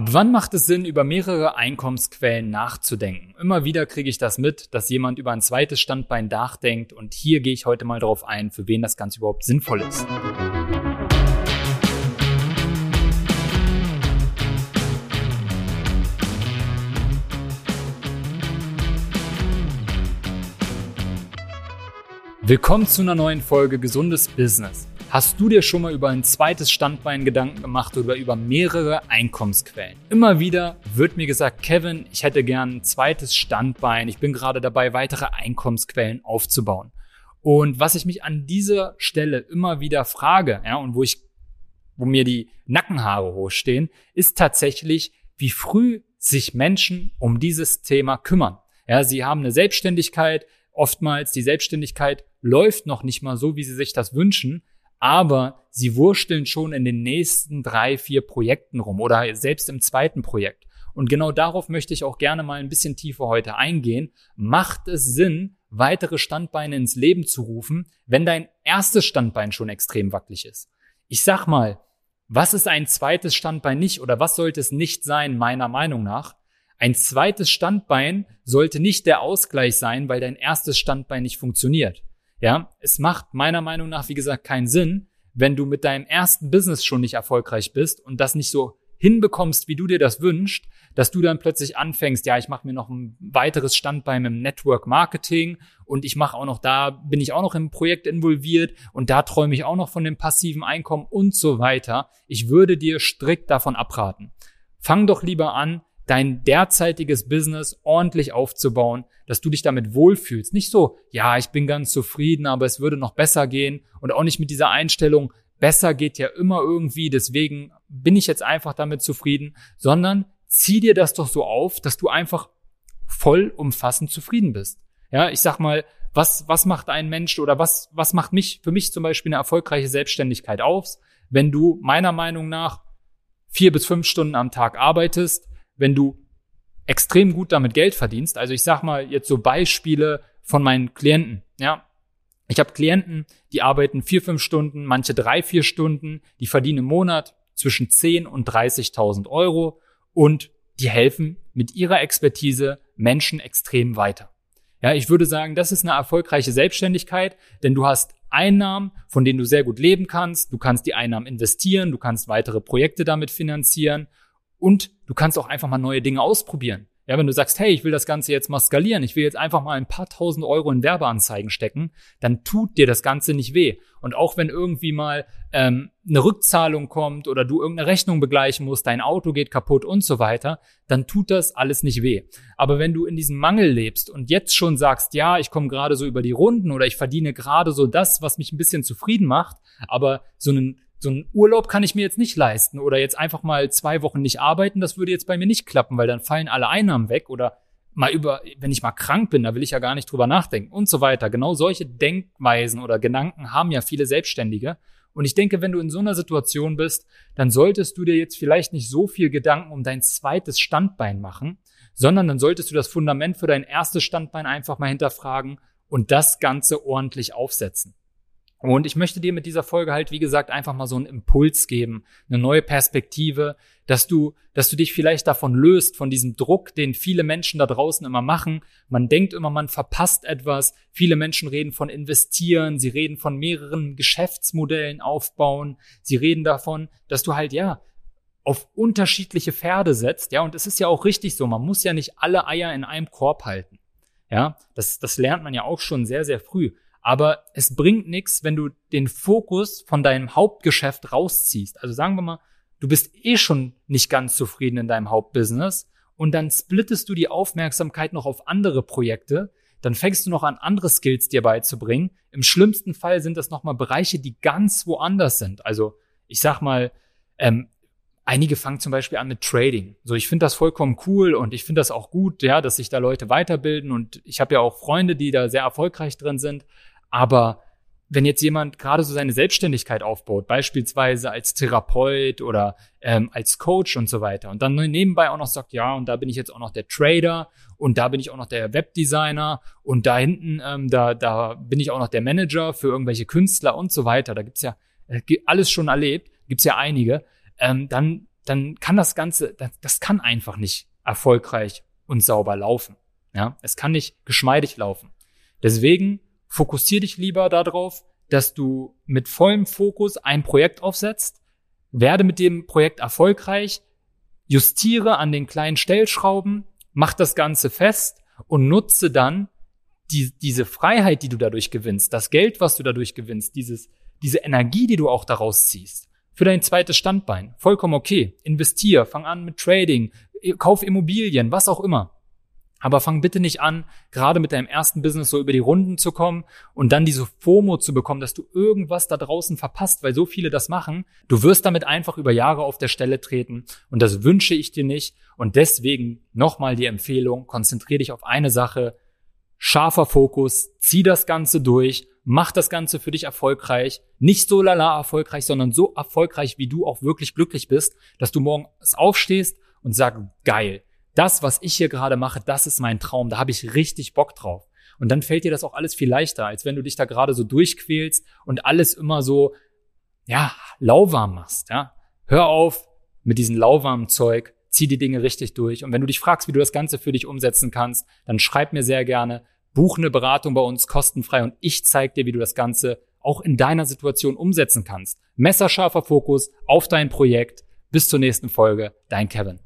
Ab wann macht es Sinn, über mehrere Einkommensquellen nachzudenken? Immer wieder kriege ich das mit, dass jemand über ein zweites Standbein nachdenkt und hier gehe ich heute mal darauf ein, für wen das Ganze überhaupt sinnvoll ist. Willkommen zu einer neuen Folge Gesundes Business. Hast du dir schon mal über ein zweites Standbein Gedanken gemacht oder über mehrere Einkommensquellen? Immer wieder wird mir gesagt, Kevin, ich hätte gern ein zweites Standbein. Ich bin gerade dabei, weitere Einkommensquellen aufzubauen. Und was ich mich an dieser Stelle immer wieder frage, ja, und wo ich, wo mir die Nackenhaare hochstehen, ist tatsächlich, wie früh sich Menschen um dieses Thema kümmern. Ja, sie haben eine Selbstständigkeit, oftmals die Selbstständigkeit läuft noch nicht mal so, wie sie sich das wünschen, aber sie wursteln schon in den nächsten drei, vier Projekten rum oder selbst im zweiten Projekt. Und genau darauf möchte ich auch gerne mal ein bisschen tiefer heute eingehen. Macht es Sinn, weitere Standbeine ins Leben zu rufen, wenn dein erstes Standbein schon extrem wackelig ist? Ich sag mal, was ist ein zweites Standbein nicht oder was sollte es nicht sein, meiner Meinung nach? Ein zweites Standbein sollte nicht der Ausgleich sein, weil dein erstes Standbein nicht funktioniert. Ja, es macht meiner Meinung nach, wie gesagt, keinen Sinn, wenn du mit deinem ersten Business schon nicht erfolgreich bist und das nicht so hinbekommst, wie du dir das wünschst, dass du dann plötzlich anfängst, ja, ich mache mir noch ein weiteres Standbein im Network Marketing und ich mache auch noch da, bin ich auch noch im Projekt involviert und da träume ich auch noch von dem passiven Einkommen und so weiter. Ich würde dir strikt davon abraten. Fang doch lieber an, dein derzeitiges Business ordentlich aufzubauen, dass du dich damit wohlfühlst. Nicht so, ja, ich bin ganz zufrieden, aber es würde noch besser gehen und auch nicht mit dieser Einstellung, besser geht ja immer irgendwie, deswegen bin ich jetzt einfach damit zufrieden, sondern zieh dir das doch so auf, dass du einfach vollumfassend zufrieden bist. Ja, ich sag mal, was, was macht ein Mensch oder was, was macht mich, für mich zum Beispiel eine erfolgreiche Selbstständigkeit aus, wenn du meiner Meinung nach vier bis fünf Stunden am Tag arbeitest, wenn du extrem gut damit Geld verdienst. Also ich sag mal jetzt so Beispiele von meinen Klienten. Ja, ich habe Klienten, die arbeiten vier, fünf Stunden, manche drei, vier Stunden, die verdienen im Monat zwischen 10 und 30.000 Euro und die helfen mit ihrer Expertise Menschen extrem weiter. Ja, ich würde sagen, das ist eine erfolgreiche Selbstständigkeit, denn du hast Einnahmen, von denen du sehr gut leben kannst. Du kannst die Einnahmen investieren, du kannst weitere Projekte damit finanzieren und du kannst auch einfach mal neue Dinge ausprobieren. Ja, wenn du sagst, hey, ich will das Ganze jetzt mal skalieren, ich will jetzt einfach mal ein paar tausend Euro in Werbeanzeigen stecken, dann tut dir das Ganze nicht weh. Und auch wenn irgendwie mal ähm, eine Rückzahlung kommt oder du irgendeine Rechnung begleichen musst, dein Auto geht kaputt und so weiter, dann tut das alles nicht weh. Aber wenn du in diesem Mangel lebst und jetzt schon sagst, ja, ich komme gerade so über die Runden oder ich verdiene gerade so das, was mich ein bisschen zufrieden macht, aber so einen so einen Urlaub kann ich mir jetzt nicht leisten oder jetzt einfach mal zwei Wochen nicht arbeiten, das würde jetzt bei mir nicht klappen, weil dann fallen alle Einnahmen weg oder mal über, wenn ich mal krank bin, da will ich ja gar nicht drüber nachdenken und so weiter. Genau solche Denkweisen oder Gedanken haben ja viele Selbstständige. Und ich denke, wenn du in so einer Situation bist, dann solltest du dir jetzt vielleicht nicht so viel Gedanken um dein zweites Standbein machen, sondern dann solltest du das Fundament für dein erstes Standbein einfach mal hinterfragen und das Ganze ordentlich aufsetzen. Und ich möchte dir mit dieser Folge halt, wie gesagt, einfach mal so einen Impuls geben, eine neue Perspektive, dass du, dass du dich vielleicht davon löst, von diesem Druck, den viele Menschen da draußen immer machen. Man denkt immer, man verpasst etwas. Viele Menschen reden von investieren, sie reden von mehreren Geschäftsmodellen aufbauen, sie reden davon, dass du halt, ja, auf unterschiedliche Pferde setzt, ja, und es ist ja auch richtig so, man muss ja nicht alle Eier in einem Korb halten. Ja, das, das lernt man ja auch schon sehr, sehr früh. Aber es bringt nichts, wenn du den Fokus von deinem Hauptgeschäft rausziehst. Also sagen wir mal, du bist eh schon nicht ganz zufrieden in deinem Hauptbusiness und dann splittest du die Aufmerksamkeit noch auf andere Projekte, dann fängst du noch an, andere Skills dir beizubringen. Im schlimmsten Fall sind das nochmal Bereiche, die ganz woanders sind. Also ich sag mal, ähm, einige fangen zum Beispiel an mit Trading. So, ich finde das vollkommen cool und ich finde das auch gut, ja, dass sich da Leute weiterbilden und ich habe ja auch Freunde, die da sehr erfolgreich drin sind. Aber wenn jetzt jemand gerade so seine Selbstständigkeit aufbaut, beispielsweise als Therapeut oder ähm, als Coach und so weiter, und dann nebenbei auch noch sagt, ja, und da bin ich jetzt auch noch der Trader und da bin ich auch noch der Webdesigner und da hinten, ähm, da, da bin ich auch noch der Manager für irgendwelche Künstler und so weiter, da gibt's ja äh, alles schon erlebt, gibt's ja einige, ähm, dann dann kann das Ganze, das, das kann einfach nicht erfolgreich und sauber laufen. Ja, es kann nicht geschmeidig laufen. Deswegen fokussier dich lieber darauf, dass du mit vollem Fokus ein Projekt aufsetzt, werde mit dem Projekt erfolgreich, justiere an den kleinen Stellschrauben, mach das Ganze fest und nutze dann die, diese Freiheit, die du dadurch gewinnst, das Geld, was du dadurch gewinnst, dieses, diese Energie, die du auch daraus ziehst, für dein zweites Standbein. Vollkommen okay. Investier, fang an mit Trading, kauf Immobilien, was auch immer. Aber fang bitte nicht an, gerade mit deinem ersten Business so über die Runden zu kommen und dann diese FOMO zu bekommen, dass du irgendwas da draußen verpasst, weil so viele das machen. Du wirst damit einfach über Jahre auf der Stelle treten und das wünsche ich dir nicht. Und deswegen nochmal die Empfehlung, konzentriere dich auf eine Sache, scharfer Fokus, zieh das Ganze durch, mach das Ganze für dich erfolgreich. Nicht so lala erfolgreich, sondern so erfolgreich, wie du auch wirklich glücklich bist, dass du morgens aufstehst und sagst, geil, das, was ich hier gerade mache, das ist mein Traum, da habe ich richtig Bock drauf. Und dann fällt dir das auch alles viel leichter, als wenn du dich da gerade so durchquälst und alles immer so, ja, lauwarm machst, ja. Hör auf mit diesem lauwarmen Zeug, zieh die Dinge richtig durch. Und wenn du dich fragst, wie du das Ganze für dich umsetzen kannst, dann schreib mir sehr gerne, buch eine Beratung bei uns kostenfrei und ich zeig dir, wie du das Ganze auch in deiner Situation umsetzen kannst. Messerscharfer Fokus auf dein Projekt. Bis zur nächsten Folge. Dein Kevin.